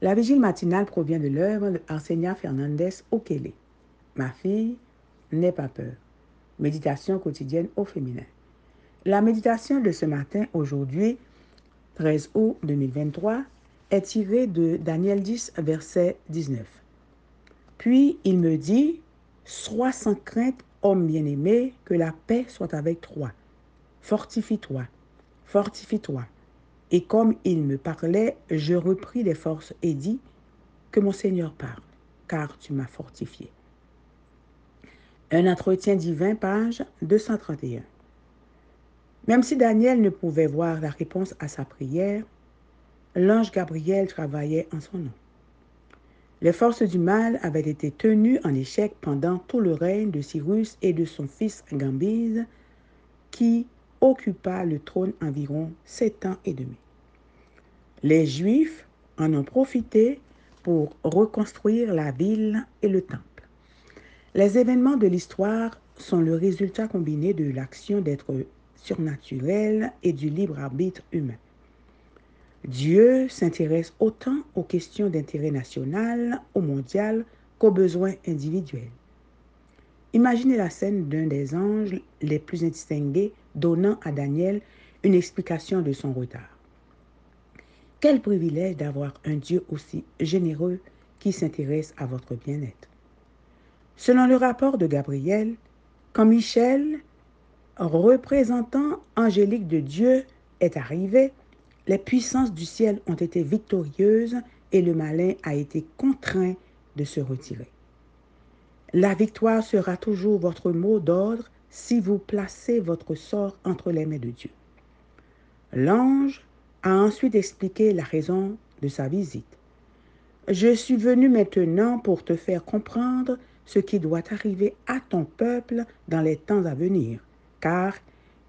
La vigile matinale provient de l'œuvre de Arsenia Fernandez Okele. Ma fille, n'aie pas peur. Méditation quotidienne au féminin. La méditation de ce matin, aujourd'hui, 13 août 2023, est tirée de Daniel 10, verset 19. Puis il me dit, Sois sans crainte, homme bien-aimé, que la paix soit avec toi. Fortifie-toi, fortifie-toi. Et comme il me parlait, je repris les forces et dis, Que mon Seigneur parle, car tu m'as fortifié. Un entretien divin, page 231. Même si Daniel ne pouvait voir la réponse à sa prière, l'ange Gabriel travaillait en son nom. Les forces du mal avaient été tenues en échec pendant tout le règne de Cyrus et de son fils Gambise, qui occupa le trône environ sept ans et demi. Les Juifs en ont profité pour reconstruire la ville et le temple. Les événements de l'histoire sont le résultat combiné de l'action d'êtres surnaturels et du libre arbitre humain. Dieu s'intéresse autant aux questions d'intérêt national, ou mondial, qu'aux besoins individuels. Imaginez la scène d'un des anges les plus distingués donnant à Daniel une explication de son retard. Quel privilège d'avoir un Dieu aussi généreux qui s'intéresse à votre bien-être. Selon le rapport de Gabriel, quand Michel, représentant angélique de Dieu, est arrivé, les puissances du ciel ont été victorieuses et le malin a été contraint de se retirer. La victoire sera toujours votre mot d'ordre si vous placez votre sort entre les mains de Dieu. L'ange a ensuite expliqué la raison de sa visite. Je suis venu maintenant pour te faire comprendre ce qui doit arriver à ton peuple dans les temps à venir, car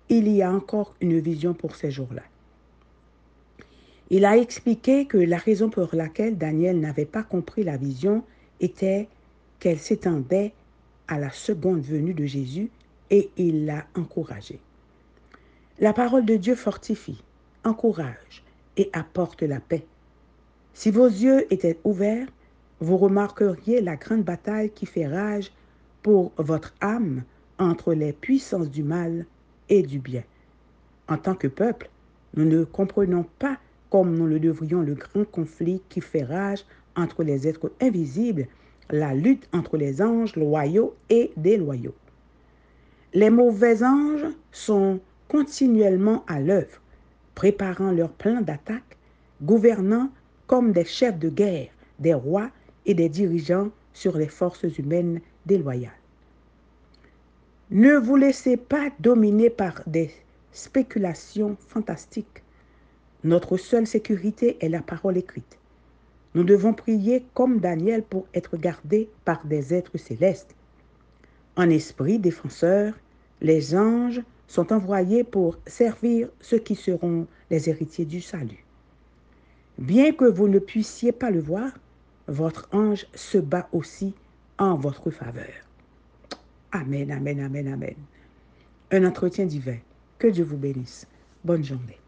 il y a encore une vision pour ces jours-là. Il a expliqué que la raison pour laquelle Daniel n'avait pas compris la vision était qu'elle s'étendait à la seconde venue de Jésus et il l'a encouragé. La parole de Dieu fortifie, encourage et apporte la paix. Si vos yeux étaient ouverts, vous remarqueriez la grande bataille qui fait rage pour votre âme entre les puissances du mal et du bien. En tant que peuple, nous ne comprenons pas comme nous le devrions le grand conflit qui fait rage entre les êtres invisibles, la lutte entre les anges loyaux et déloyaux. Les mauvais anges sont continuellement à l'œuvre, préparant leurs plans d'attaque, gouvernant comme des chefs de guerre, des rois et des dirigeants sur les forces humaines déloyales. Ne vous laissez pas dominer par des spéculations fantastiques notre seule sécurité est la parole écrite. Nous devons prier comme Daniel pour être gardés par des êtres célestes. En esprit défenseur, les anges sont envoyés pour servir ceux qui seront les héritiers du salut. Bien que vous ne puissiez pas le voir, votre ange se bat aussi en votre faveur. Amen, amen, amen, amen. Un entretien divin. Que Dieu vous bénisse. Bonne journée.